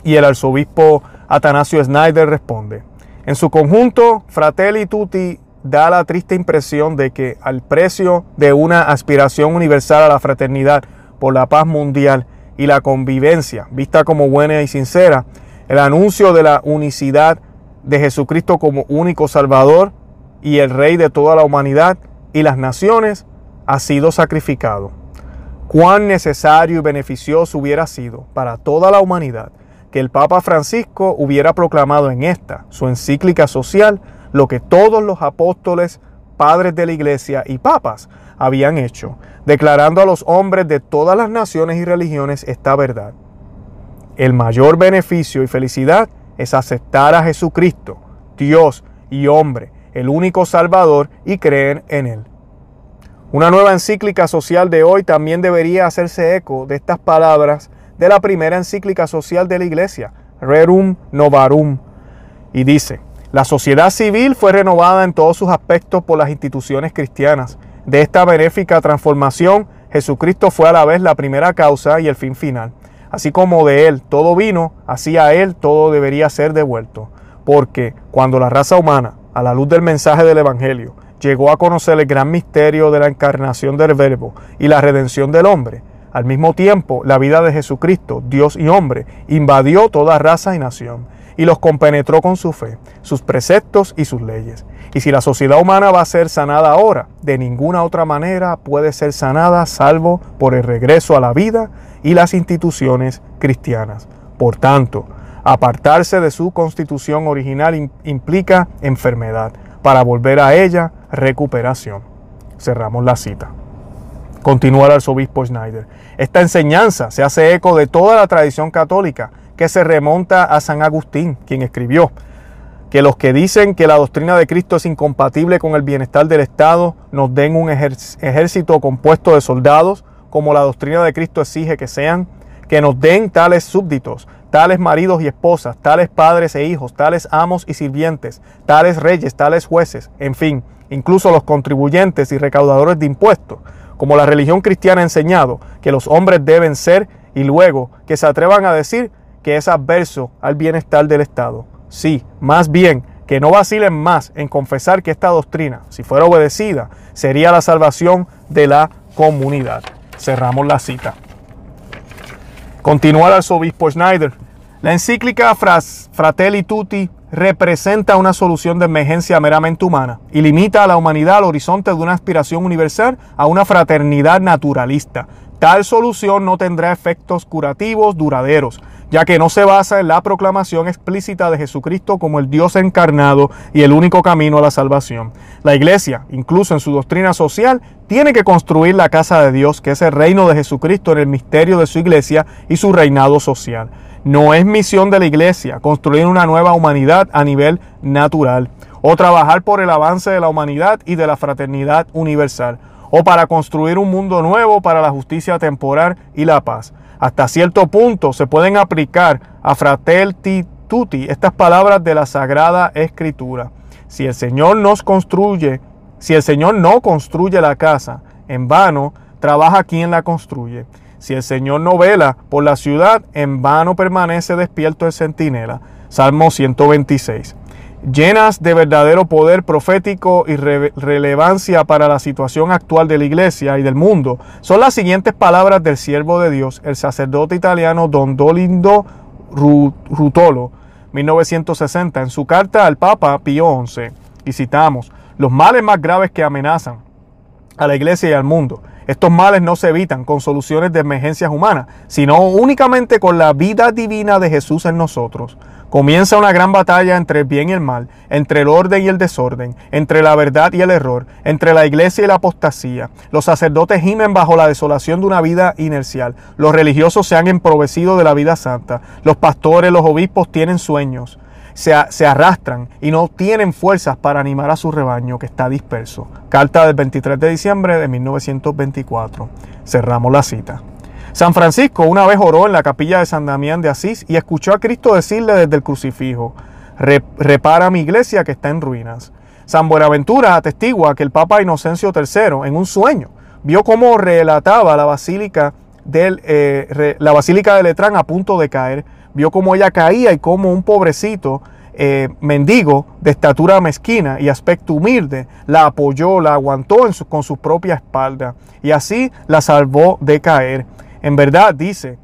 S1: Y el arzobispo Atanasio Snyder responde, en su conjunto, Fratelli Tutti da la triste impresión de que al precio de una aspiración universal a la fraternidad por la paz mundial y la convivencia, vista como buena y sincera, el anuncio de la unicidad de Jesucristo como único Salvador y el Rey de toda la humanidad y las naciones ha sido sacrificado. Cuán necesario y beneficioso hubiera sido para toda la humanidad que el Papa Francisco hubiera proclamado en esta, su encíclica social, lo que todos los apóstoles, padres de la iglesia y papas habían hecho, declarando a los hombres de todas las naciones y religiones esta verdad. El mayor beneficio y felicidad es aceptar a Jesucristo, Dios y hombre, el único Salvador, y creer en Él. Una nueva encíclica social de hoy también debería hacerse eco de estas palabras de la primera encíclica social de la Iglesia, Rerum Novarum, y dice, la sociedad civil fue renovada en todos sus aspectos por las instituciones cristianas. De esta benéfica transformación, Jesucristo fue a la vez la primera causa y el fin final. Así como de Él todo vino, así a Él todo debería ser devuelto. Porque cuando la raza humana, a la luz del mensaje del Evangelio, llegó a conocer el gran misterio de la encarnación del Verbo y la redención del hombre, al mismo tiempo la vida de Jesucristo, Dios y hombre, invadió toda raza y nación y los compenetró con su fe, sus preceptos y sus leyes. Y si la sociedad humana va a ser sanada ahora, de ninguna otra manera puede ser sanada salvo por el regreso a la vida y las instituciones cristianas. Por tanto, apartarse de su constitución original implica enfermedad. Para volver a ella, recuperación. Cerramos la cita. Continúa el arzobispo Schneider. Esta enseñanza se hace eco de toda la tradición católica que se remonta a San Agustín, quien escribió que los que dicen que la doctrina de Cristo es incompatible con el bienestar del Estado nos den un ejército compuesto de soldados, como la doctrina de Cristo exige que sean, que nos den tales súbditos, tales maridos y esposas, tales padres e hijos, tales amos y sirvientes, tales reyes, tales jueces, en fin, incluso los contribuyentes y recaudadores de impuestos, como la religión cristiana ha enseñado que los hombres deben ser y luego que se atrevan a decir que es adverso al bienestar del Estado. Sí, más bien que no vacilen más en confesar que esta doctrina, si fuera obedecida, sería la salvación de la comunidad. Cerramos la cita. Continúa el arzobispo Schneider. La encíclica Fratelli Tutti representa una solución de emergencia meramente humana y limita a la humanidad al horizonte de una aspiración universal a una fraternidad naturalista. Tal solución no tendrá efectos curativos duraderos, ya que no se basa en la proclamación explícita de Jesucristo como el Dios encarnado y el único camino a la salvación. La Iglesia, incluso en su doctrina social, tiene que construir la casa de Dios, que es el reino de Jesucristo en el misterio de su Iglesia y su reinado social. No es misión de la Iglesia construir una nueva humanidad a nivel natural o trabajar por el avance de la humanidad y de la fraternidad universal o para construir un mundo nuevo para la justicia temporal y la paz. Hasta cierto punto se pueden aplicar a fratelli tutti estas palabras de la Sagrada Escritura. Si el Señor nos construye, si el Señor no construye la casa, en vano trabaja quien la construye. Si el Señor no vela por la ciudad, en vano permanece despierto el centinela. Salmo 126 llenas de verdadero poder profético y relevancia para la situación actual de la iglesia y del mundo, son las siguientes palabras del siervo de Dios, el sacerdote italiano Don Dolindo Rutolo, 1960, en su carta al Papa Pío XI. Y citamos, los males más graves que amenazan a la iglesia y al mundo. Estos males no se evitan con soluciones de emergencias humanas, sino únicamente con la vida divina de Jesús en nosotros. Comienza una gran batalla entre el bien y el mal, entre el orden y el desorden, entre la verdad y el error, entre la iglesia y la apostasía. Los sacerdotes gimen bajo la desolación de una vida inercial. Los religiosos se han emprovecido de la vida santa. Los pastores, los obispos tienen sueños. Se, arrastran y no tienen fuerzas para animar a su rebaño que está disperso. Carta del 23 de diciembre de 1924. Cerramos la cita. San Francisco una vez oró en la capilla de San Damián de Asís y escuchó a Cristo decirle desde el crucifijo, repara mi iglesia que está en ruinas. San Buenaventura atestigua que el Papa Inocencio III, en un sueño, vio cómo relataba la basílica, del, eh, la basílica de Letrán a punto de caer, vio cómo ella caía y cómo un pobrecito eh, mendigo de estatura mezquina y aspecto humilde la apoyó, la aguantó con su propia espalda y así la salvó de caer. En verdad, dice,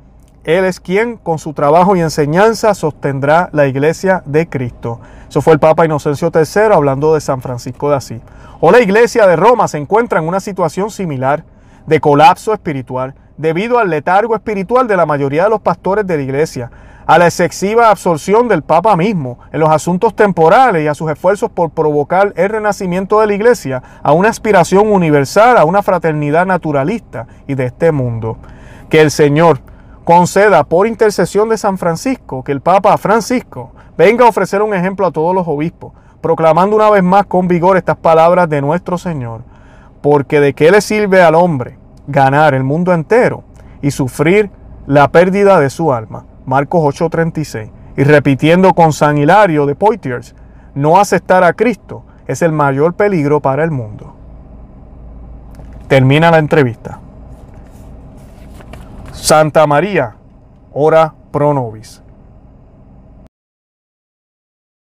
S1: Él es quien con su trabajo y enseñanza sostendrá la iglesia de Cristo. Eso fue el Papa Inocencio III hablando de San Francisco de Asís. O la iglesia de Roma se encuentra en una situación similar de colapso espiritual debido al letargo espiritual de la mayoría de los pastores de la iglesia, a la excesiva absorción del Papa mismo en los asuntos temporales y a sus esfuerzos por provocar el renacimiento de la iglesia, a una aspiración universal, a una fraternidad naturalista y de este mundo que el Señor conceda por intercesión de San Francisco que el Papa Francisco venga a ofrecer un ejemplo a todos los obispos, proclamando una vez más con vigor estas palabras de nuestro Señor, porque de qué le sirve al hombre ganar el mundo entero y sufrir la pérdida de su alma. Marcos 8:36. Y repitiendo con San Hilario de Poitiers, no aceptar a Cristo es el mayor peligro para el mundo. Termina la entrevista. Santa María, ora pro nobis.